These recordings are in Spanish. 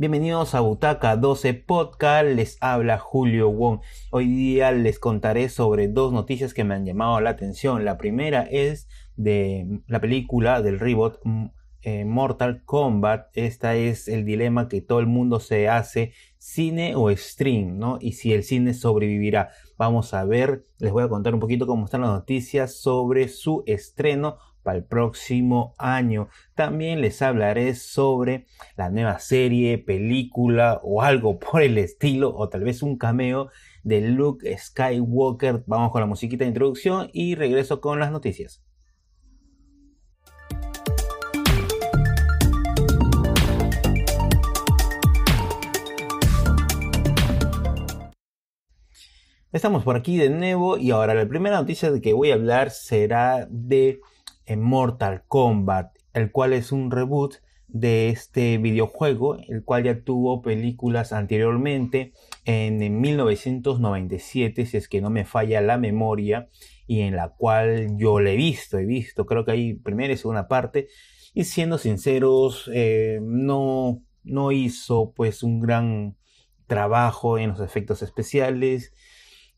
Bienvenidos a Butaca 12 Podcast, les habla Julio Wong. Hoy día les contaré sobre dos noticias que me han llamado la atención. La primera es de la película del reboot mm, eh, Mortal Kombat. Esta es el dilema que todo el mundo se hace, cine o stream, ¿no? Y si el cine sobrevivirá. Vamos a ver, les voy a contar un poquito cómo están las noticias sobre su estreno para el próximo año. También les hablaré sobre la nueva serie, película o algo por el estilo, o tal vez un cameo de Luke Skywalker. Vamos con la musiquita de introducción y regreso con las noticias. Estamos por aquí de nuevo y ahora la primera noticia de que voy a hablar será de Mortal Kombat, el cual es un reboot de este videojuego, el cual ya tuvo películas anteriormente en, 1997, si es que no me falla la memoria, y en la cual yo le he visto, he visto, creo que hay primera y segunda parte, y siendo sinceros, eh, no, no hizo pues un gran trabajo en los efectos especiales,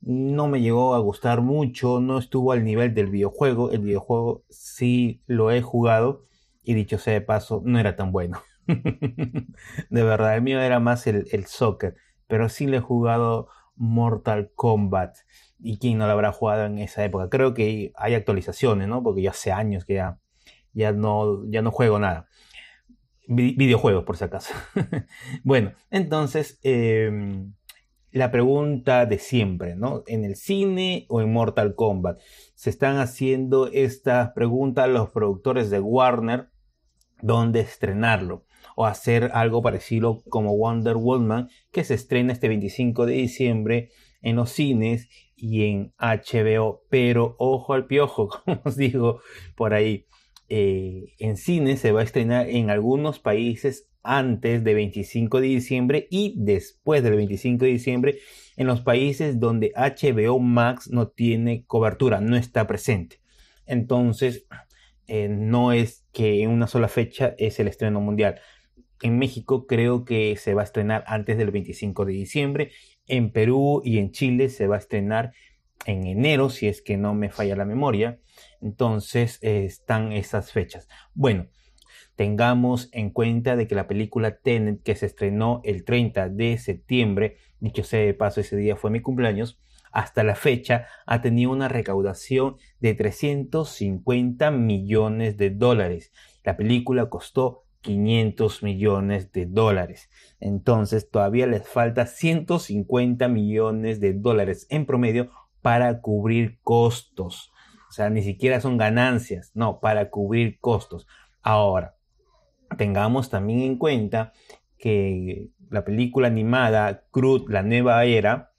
no me llegó a gustar mucho, no estuvo al nivel del videojuego. El videojuego sí lo he jugado y dicho sea de paso, no era tan bueno. de verdad, el mío era más el, soccer, pero sí le he jugado Mortal Kombat. ¿Y quién no lo habrá jugado en esa época? Creo que hay actualizaciones, ¿no? Porque ya hace años que ya, ya, no, ya no juego nada. videojuegos, por si acaso. bueno, entonces... Em, la pregunta de siempre, ¿no? ¿En el cine o en Mortal Kombat? Se están haciendo estas preguntas los productores de Warner, ¿dónde estrenarlo? O hacer algo parecido como Wonder Woman, que se estrena este 25 de diciembre en los cines y en HBO. Pero ojo al piojo, como os digo por ahí. Eh, en cine se va a estrenar en algunos países antes de 25 de diciembre y después del 25 de diciembre en los países donde HBO Max no tiene cobertura, no está presente. Entonces, eh, no es que en una sola fecha es el estreno mundial. En México creo que se va a estrenar antes del 25 de diciembre. En Perú y en Chile se va a estrenar en enero, si es que no me falla la memoria. Entonces eh, están esas fechas. Bueno, Tengamos en cuenta de que la película Tenet, que se estrenó el 30 de septiembre, dicho sea de paso, ese día fue mi cumpleaños, hasta la fecha ha tenido una recaudación de 350 millones de dólares. La película costó 500 millones de dólares. Entonces todavía les falta 150 millones de dólares en promedio para cubrir costos. O sea, ni siquiera son ganancias, no, para cubrir costos. Ahora, tengamos también en cuenta que la película animada Crude, la nueva era,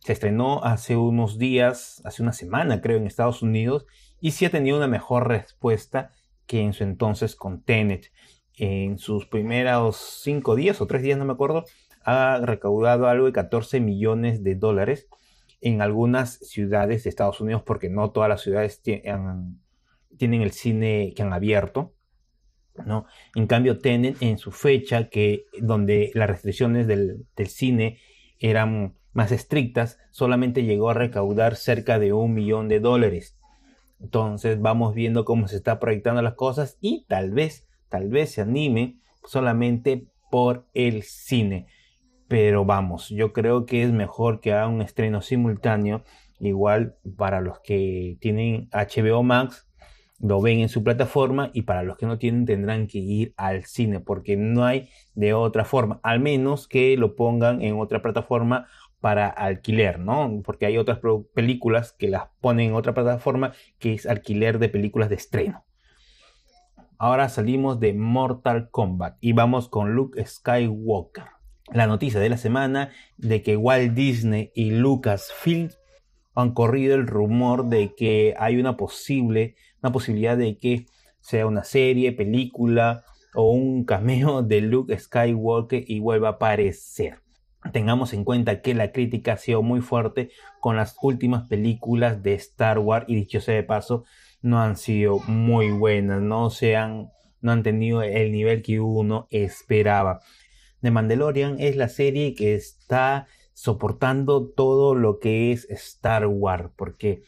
se estrenó hace unos días, hace una semana creo, en Estados Unidos, y sí ha tenido una mejor respuesta que en su entonces con Tenet. En sus primeros cinco días o tres días, no me acuerdo, ha recaudado algo de 14 millones de dólares en algunas ciudades de Estados Unidos, porque no todas las ciudades tienen el cine que han abierto. ¿no? En cambio, Tenet en su fecha, que donde las restricciones del, cine eran más estrictas, solamente llegó a recaudar cerca de un millón de dólares. Entonces vamos viendo cómo se está proyectando las cosas y tal vez, tal vez se anime solamente por el cine. Pero vamos, yo creo que es mejor que haga un estreno simultáneo. Igual para los que tienen HBO Max, lo ven en su plataforma y para los que no tienen tendrán que ir al cine porque no hay de otra forma, al menos que lo pongan en otra plataforma para alquiler, ¿no? Porque hay otras películas que las ponen en otra plataforma que es alquiler de películas de estreno. Ahora salimos de Mortal Kombat y vamos con Luke Skywalker. La noticia de la semana de que Walt Disney y Lucasfilm han corrido el rumor de que hay una posible una posibilidad de que sea una serie, película o un cameo de Luke Skywalker y vuelva a aparecer. Tengamos en cuenta que la crítica ha sido muy fuerte con las últimas películas de Star Wars y dicho sea de paso, no han sido muy buenas, no, se han, no han tenido el nivel que uno esperaba. The Mandalorian es la serie que está soportando todo lo que es Star Wars, porque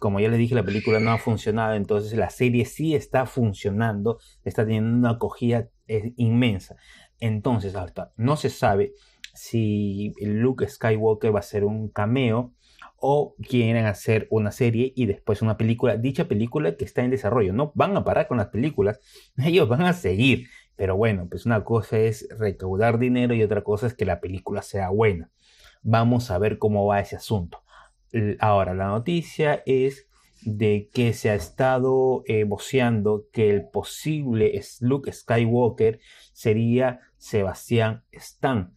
como ya les dije, la película no ha funcionado, entonces la serie sí está funcionando, está teniendo una acogida eh, inmensa. Entonces, hasta no se sabe si Luke Skywalker va a ser un cameo o quieren hacer una serie y después una película. Dicha película que está en desarrollo. No van a parar con las películas, ellos van a seguir. Pero bueno, pues una cosa es recaudar dinero y otra cosa es que la película sea buena. Vamos a ver cómo va ese asunto. Ahora, la noticia es de que se ha estado eh, voceando que el posible Luke Skywalker sería Sebastián Stan,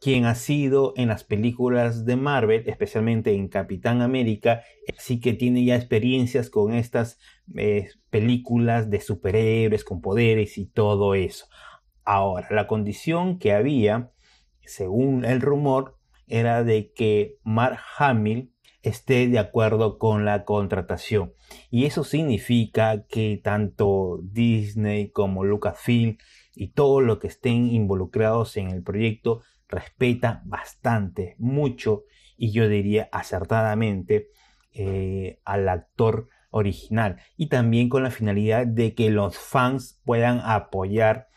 quien ha sido en las películas de Marvel, especialmente en Capitán América, así que tiene ya experiencias con estas eh, películas de superhéroes con poderes y todo eso. Ahora, la condición que había, según el rumor, era de que Mark Hamill esté de acuerdo con la contratación. Y eso significa que tanto Disney como Lucasfilm y todo lo que estén involucrados en el proyecto respeta bastante, mucho y yo diría acertadamente eh, al actor original y también con la finalidad de que los fans puedan apoyar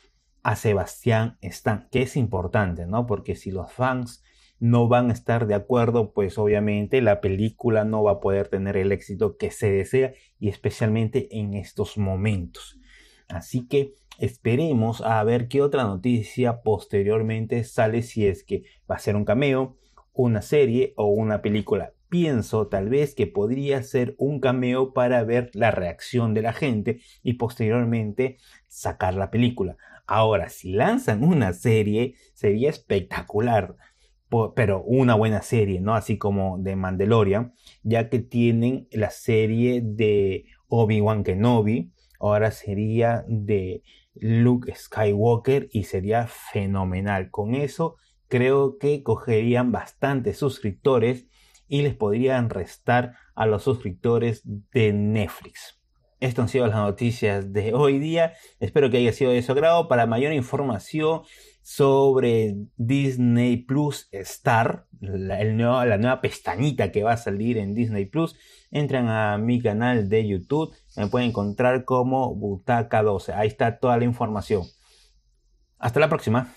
a Sebastián Stan, que es importante, ¿no? Porque si los fans no van a estar de acuerdo, pues obviamente la película no va a poder tener el éxito que se desea y especialmente en estos momentos. Así que esperemos a ver qué otra noticia posteriormente sale si es que va a ser un cameo, una serie o una película. Pienso tal vez que podría ser un cameo para ver la reacción de la gente y posteriormente sacar la película. Ahora, si lanzan una serie, sería espectacular pero una buena serie, ¿no? Así como de Mandalorian, ya que tienen la serie de Obi-Wan Kenobi, ahora sería de Luke Skywalker y sería fenomenal. Con eso creo que cogerían bastantes suscriptores y les podrían restar a los suscriptores de Netflix. Estas han sido las noticias de hoy día. Espero que haya sido de su agrado. Para mayor información sobre Disney Plus Star, la, la, nueva pestañita que va a salir en Disney Plus, entran a mi canal de YouTube, me pueden encontrar como Butaca 12, ahí está toda la información. Hasta la próxima.